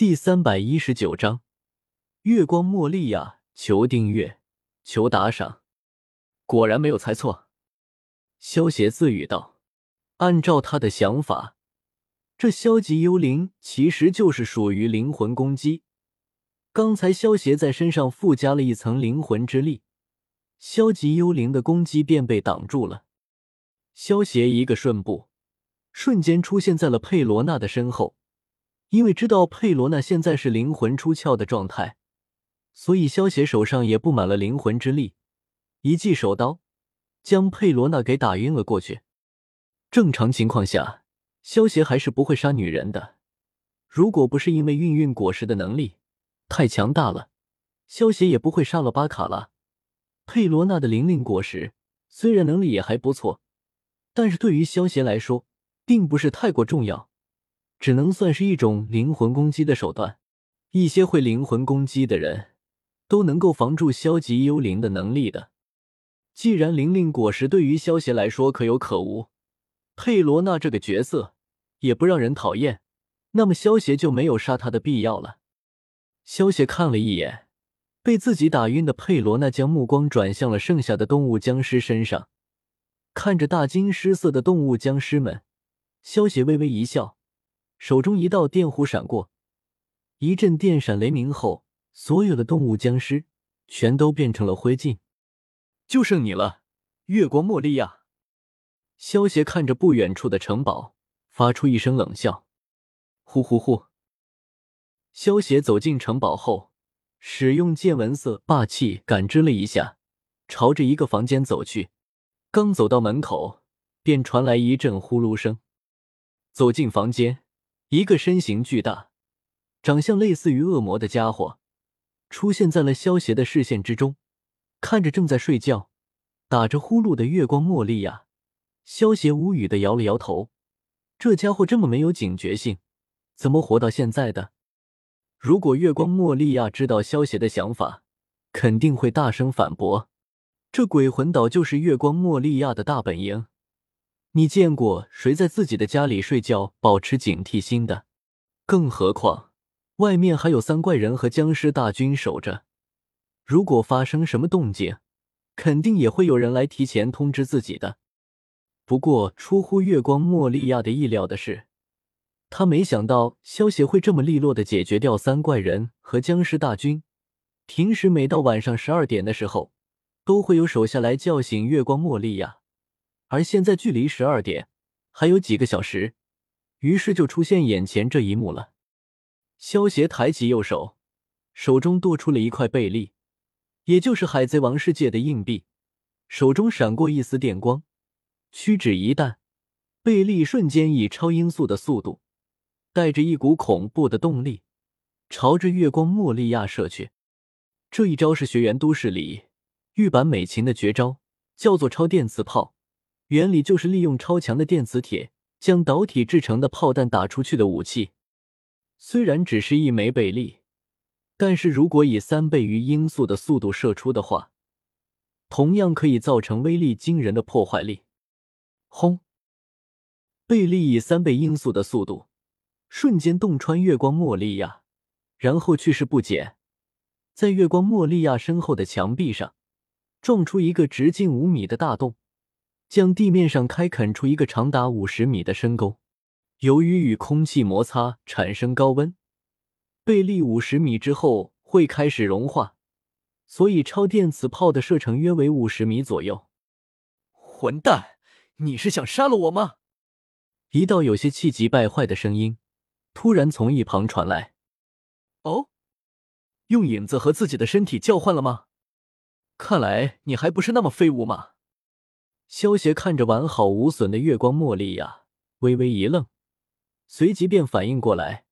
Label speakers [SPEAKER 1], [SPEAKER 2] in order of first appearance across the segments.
[SPEAKER 1] 第三百一十九章，月光茉莉呀！求订阅，求打赏。果然没有猜错，萧邪自语道：“按照他的想法，这消极幽灵其实就是属于灵魂攻击。刚才萧邪在身上附加了一层灵魂之力，消极幽灵的攻击便被挡住了。萧邪一个瞬步，瞬间出现在了佩罗娜的身后。”因为知道佩罗娜现在是灵魂出窍的状态，所以萧邪手上也布满了灵魂之力，一记手刀将佩罗娜给打晕了过去。正常情况下，萧邪还是不会杀女人的。如果不是因为孕育果实的能力太强大了，萧邪也不会杀了巴卡拉。佩罗娜的灵灵果实虽然能力也还不错，但是对于萧邪来说，并不是太过重要。只能算是一种灵魂攻击的手段。一些会灵魂攻击的人，都能够防住消极幽灵的能力的。既然灵灵果实对于萧邪来说可有可无，佩罗娜这个角色也不让人讨厌，那么萧邪就没有杀他的必要了。萧邪看了一眼被自己打晕的佩罗娜，将目光转向了剩下的动物僵尸身上，看着大惊失色的动物僵尸们，萧邪微微一笑。手中一道电弧闪过，一阵电闪雷鸣后，所有的动物僵尸全都变成了灰烬。就剩你了，月光茉莉亚。萧邪看着不远处的城堡，发出一声冷笑：“呼呼呼！”萧邪走进城堡后，使用见闻色霸气感知了一下，朝着一个房间走去。刚走到门口，便传来一阵呼噜声。走进房间。一个身形巨大、长相类似于恶魔的家伙出现在了萧邪的视线之中，看着正在睡觉、打着呼噜的月光茉莉亚，萧邪无语的摇了摇头。这家伙这么没有警觉性，怎么活到现在的？如果月光茉莉亚知道萧邪的想法，肯定会大声反驳：这鬼魂岛就是月光茉莉亚的大本营。你见过谁在自己的家里睡觉保持警惕心的？更何况外面还有三怪人和僵尸大军守着，如果发生什么动静，肯定也会有人来提前通知自己的。不过出乎月光莫利亚的意料的是，他没想到萧协会这么利落的解决掉三怪人和僵尸大军。平时每到晚上十二点的时候，都会有手下来叫醒月光莫利亚。而现在距离十二点还有几个小时，于是就出现眼前这一幕了。萧协抬起右手，手中剁出了一块贝利，也就是海贼王世界的硬币，手中闪过一丝电光，屈指一弹，贝利瞬间以超音速的速度，带着一股恐怖的动力，朝着月光莫利亚射去。这一招是学园都市里玉版美琴的绝招，叫做超电磁炮。原理就是利用超强的电磁铁将导体制成的炮弹打出去的武器。虽然只是一枚贝利，但是如果以三倍于音速的速度射出的话，同样可以造成威力惊人的破坏力。轰！贝利以三倍音速的速度瞬间洞穿月光莫利亚，然后去势不减，在月光莫利亚身后的墙壁上撞出一个直径五米的大洞。将地面上开垦出一个长达五十米的深沟，由于与空气摩擦产生高温，贝粒五十米之后会开始融化，所以超电磁炮的射程约为五十米左右。
[SPEAKER 2] 混蛋，你是想杀了我吗？
[SPEAKER 1] 一道有些气急败坏的声音突然从一旁传来。
[SPEAKER 2] 哦，用影子和自己的身体交换了吗？看来你还不是那么废物嘛。
[SPEAKER 1] 萧协看着完好无损的月光茉莉亚，微微一愣，随即便反应过来，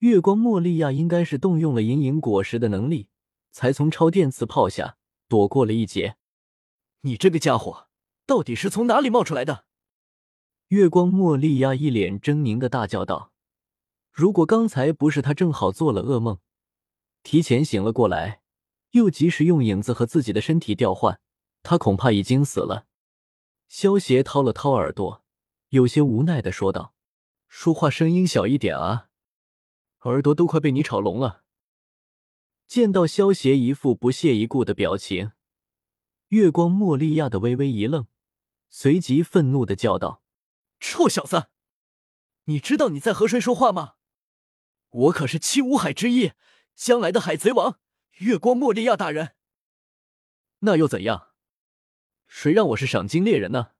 [SPEAKER 1] 月光茉莉亚应该是动用了隐隐果实的能力，才从超电磁炮下躲过了一劫。
[SPEAKER 2] 你这个家伙，到底是从哪里冒出来的？
[SPEAKER 1] 月光茉莉亚一脸狰狞的大叫道：“如果刚才不是他正好做了噩梦，提前醒了过来，又及时用影子和自己的身体调换，他恐怕已经死了。”萧协掏了掏耳朵，有些无奈的说道：“说话声音小一点啊。”
[SPEAKER 2] 耳朵都快被你吵聋了。
[SPEAKER 1] 见到萧协一副不屑一顾的表情，月光莫利亚的微微一愣，随即愤怒的叫道：“
[SPEAKER 2] 臭小子，你知道你在和谁说话吗？我可是七武海之一，将来的海贼王，月光莫利亚大人。那又怎样？谁让我是赏金猎人呢？”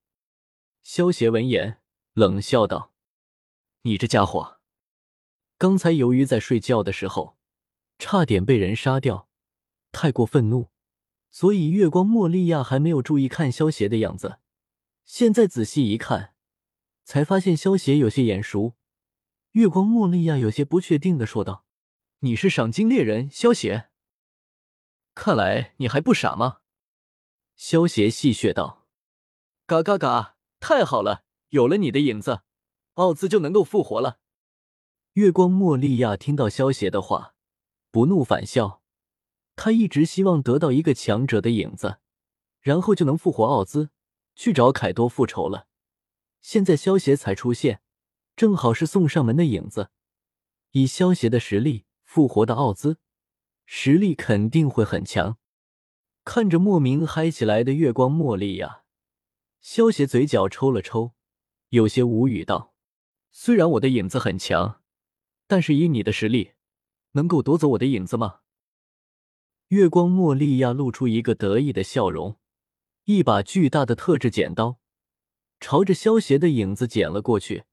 [SPEAKER 1] 萧协闻言冷笑道：“
[SPEAKER 2] 你这家伙，
[SPEAKER 1] 刚才由于在睡觉的时候。”差点被人杀掉，太过愤怒，所以月光莫利亚还没有注意看萧邪的样子。现在仔细一看，才发现萧邪有些眼熟。月光莫利亚有些不确定的说道：“
[SPEAKER 2] 你是赏金猎人萧邪？看来你还不傻吗？”
[SPEAKER 1] 萧邪戏谑道：“
[SPEAKER 2] 嘎嘎嘎！太好了，有了你的影子，奥兹就能够复活了。”
[SPEAKER 1] 月光莫利亚听到萧邪的话。不怒反笑，他一直希望得到一个强者的影子，然后就能复活奥兹，去找凯多复仇了。现在萧协才出现，正好是送上门的影子。以萧协的实力复活的奥兹，实力肯定会很强。看着莫名嗨起来的月光茉莉呀，萧协嘴角抽了抽，有些无语道：“
[SPEAKER 2] 虽然我的影子很强，但是以你的实力。”能够夺走我的影子吗？
[SPEAKER 1] 月光茉莉亚露出一个得意的笑容，一把巨大的特制剪刀朝着萧邪的影子剪了过去。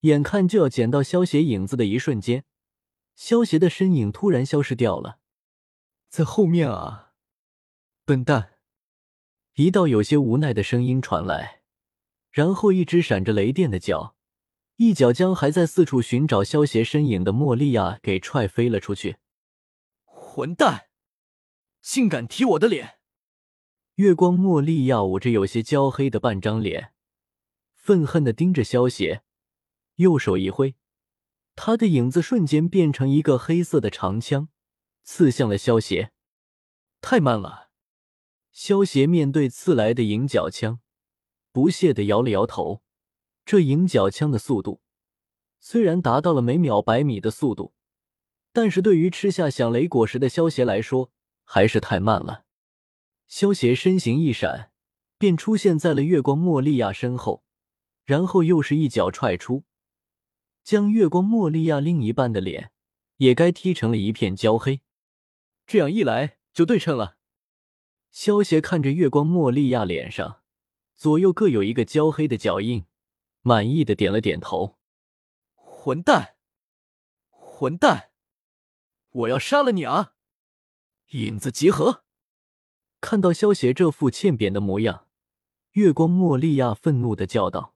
[SPEAKER 1] 眼看就要剪到萧邪影子的一瞬间，萧邪的身影突然消失掉了，
[SPEAKER 2] 在后面啊！笨蛋！
[SPEAKER 1] 一道有些无奈的声音传来，然后一只闪着雷电的脚。一脚将还在四处寻找萧邪身影的莫利亚给踹飞了出去。
[SPEAKER 2] 混蛋，竟敢踢我的脸！
[SPEAKER 1] 月光莫利亚捂着有些焦黑的半张脸，愤恨的盯着萧邪，右手一挥，他的影子瞬间变成一个黑色的长枪，刺向了萧邪。
[SPEAKER 2] 太慢了！
[SPEAKER 1] 萧邪面对刺来的银角枪，不屑的摇了摇头。这银角枪的速度虽然达到了每秒百米的速度，但是对于吃下响雷果实的萧邪来说还是太慢了。萧邪身形一闪，便出现在了月光莫利亚身后，然后又是一脚踹出，将月光莫利亚另一半的脸也该踢成了一片焦黑。
[SPEAKER 2] 这样一来就对称了。
[SPEAKER 1] 萧邪看着月光莫利亚脸上左右各有一个焦黑的脚印。满意的点了点头。
[SPEAKER 2] 混蛋，混蛋，我要杀了你啊！影子集合。
[SPEAKER 1] 看到萧邪这副欠扁的模样，月光莫利亚愤怒的叫道。